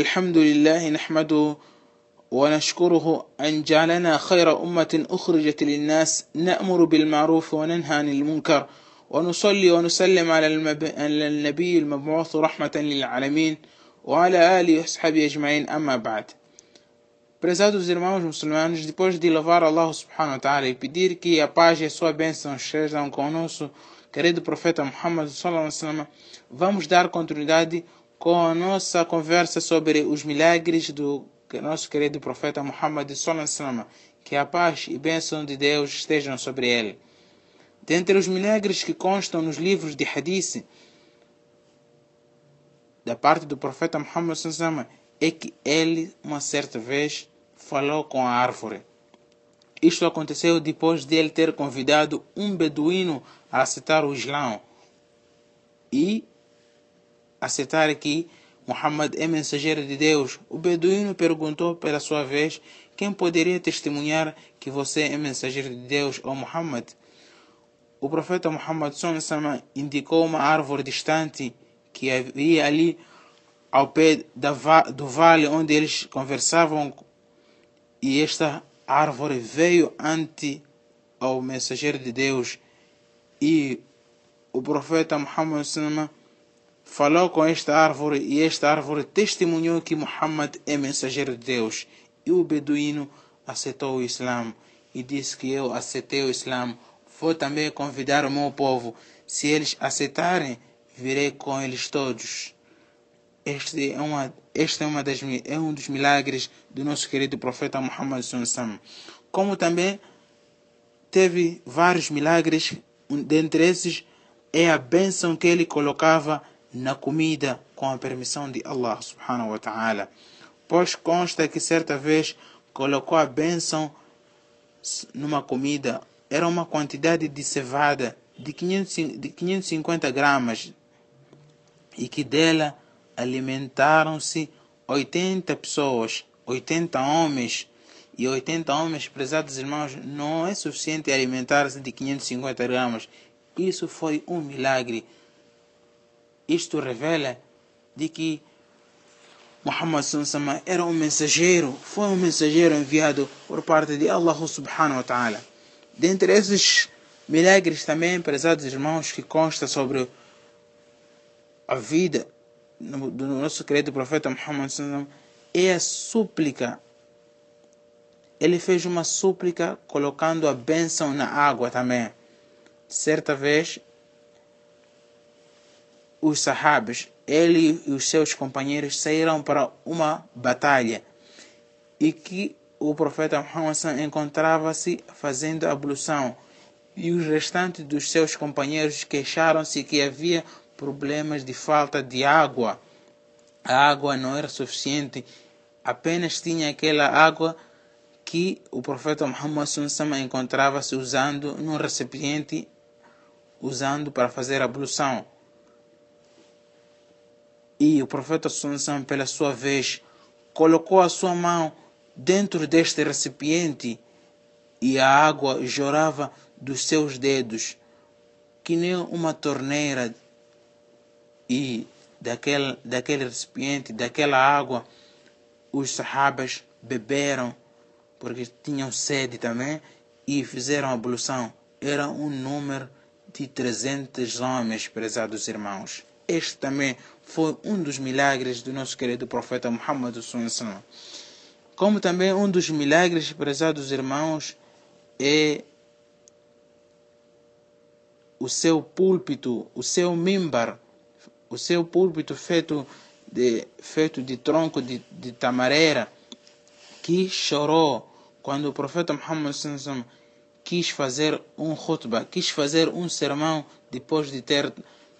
الحمد لله نحمده ونشكره أن جعلنا خير أمة أخرجت للناس نأمر بالمعروف وننهى عن المنكر ونصلي ونسلم على النبي المبعوث رحمة للعالمين وعلى آله وأصحابه أجمعين أما بعد Prezados irmãos muçulmanos, depois de louvar Allah subhanahu wa ta'ala e pedir que a paz e a sua bênção estejam com o nosso querido profeta Muhammad sallallahu alaihi wasallam, vamos dar continuidade com a nossa conversa sobre os milagres do nosso querido profeta Muhammad sallallahu que a paz e bênção de Deus estejam sobre ele. Dentre os milagres que constam nos livros de hadith da parte do profeta Muhammad sallallahu é que ele, uma certa vez, falou com a árvore. Isto aconteceu depois de ele ter convidado um beduíno a aceitar o Islão e aceitar que Muhammad é mensageiro de Deus. O beduíno perguntou pela sua vez quem poderia testemunhar que você é mensageiro de Deus, ou Muhammad. O profeta Muhammad indicou uma árvore distante que havia ali ao pé do vale onde eles conversavam e esta árvore veio ante ao mensageiro de Deus e o profeta Muhammad falou com esta árvore e esta árvore testemunhou que Muhammad é mensageiro de Deus. E o beduíno aceitou o Islã e disse que eu aceitei o Islã vou também convidar o meu povo. Se eles aceitarem virei com eles todos. Este é, uma, este é, uma das, é um dos milagres do nosso querido profeta Muhammad. Como também teve vários milagres, dentre esses é a bênção que ele colocava na comida com a permissão de Allah subhanahu wa ta'ala. Pois consta que certa vez colocou a bênção numa comida, era uma quantidade de cevada de, 500, de 550 gramas e que dela alimentaram-se 80 pessoas, 80 homens. E 80 homens, prezados irmãos, não é suficiente alimentar-se de 550 gramas. Isso foi um milagre. Isto revela de que Muhammad Sallallahu era um mensageiro, foi um mensageiro enviado por parte de Allah subhanahu wa ta'ala. Dentre esses milagres também, prezados irmãos, que consta sobre a vida do nosso querido profeta Muhammad é a súplica. Ele fez uma súplica colocando a bênção na água também. Certa vez, os sahabes, ele e os seus companheiros saíram para uma batalha e que o profeta Muhammad encontrava-se fazendo ablução e os restantes dos seus companheiros queixaram-se que havia problemas de falta de água. A água não era suficiente, apenas tinha aquela água que o profeta Muhammad encontrava-se usando num recipiente, usando para fazer ablução. E o profeta Sunsama, pela sua vez, colocou a sua mão dentro deste recipiente e a água jorava dos seus dedos, que nem uma torneira e daquele, daquele recipiente, daquela água, os sahabas beberam, porque tinham sede também, e fizeram a ablução. Era um número de 300 homens, prezados irmãos. Este também foi um dos milagres do nosso querido profeta Muhammad sallallahu Como também um dos milagres, prezados irmãos, é o seu púlpito, o seu mimbar, o seu púlpito feito de, feito de tronco de, de tamareira, que chorou quando o profeta Muhammad quis fazer um khutbah, quis fazer um sermão depois de ter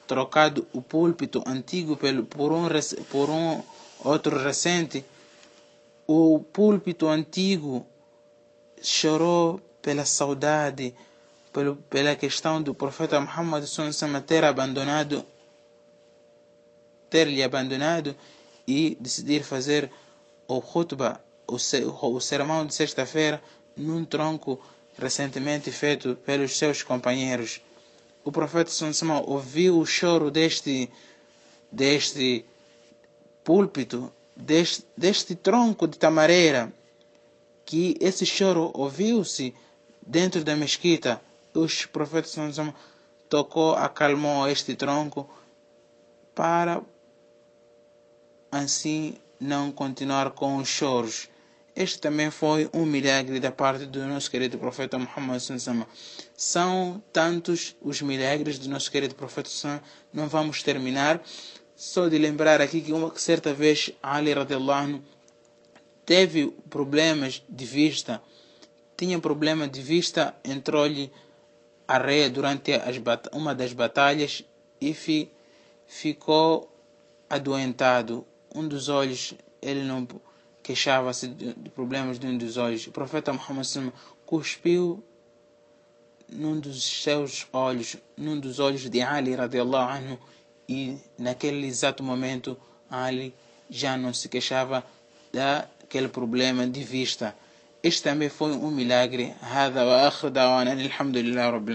trocado o púlpito antigo por um, por um outro recente. O púlpito antigo chorou pela saudade, pela questão do profeta Muhammad ter abandonado ter-lhe abandonado e decidir fazer o khutbah, o, o sermão de sexta-feira, num tronco recentemente feito pelos seus companheiros. O profeta Sansama ouviu o choro deste, deste púlpito deste, deste tronco de tamareira, que esse choro ouviu-se dentro da mesquita. Os profetas tocou, acalmou este tronco para assim não continuar com os choros. Este também foi um milagre da parte do nosso querido profeta Muhammad São tantos os milagres do nosso querido profeta não vamos terminar. Só de lembrar aqui que uma certa vez Ali radiallahu teve problemas de vista, tinha problema de vista, entrou-lhe a rei durante uma das batalhas e fi, ficou adoentado. Um dos olhos ele não queixava-se de problemas de um dos olhos. O profeta Muhammad cuspiu num dos seus olhos, num dos olhos de Ali radiallahu anhu, e naquele exato momento Ali já não se queixava daquele problema de vista. Este também foi um milagre. هذا وآخر دعوانا الحمد لله رب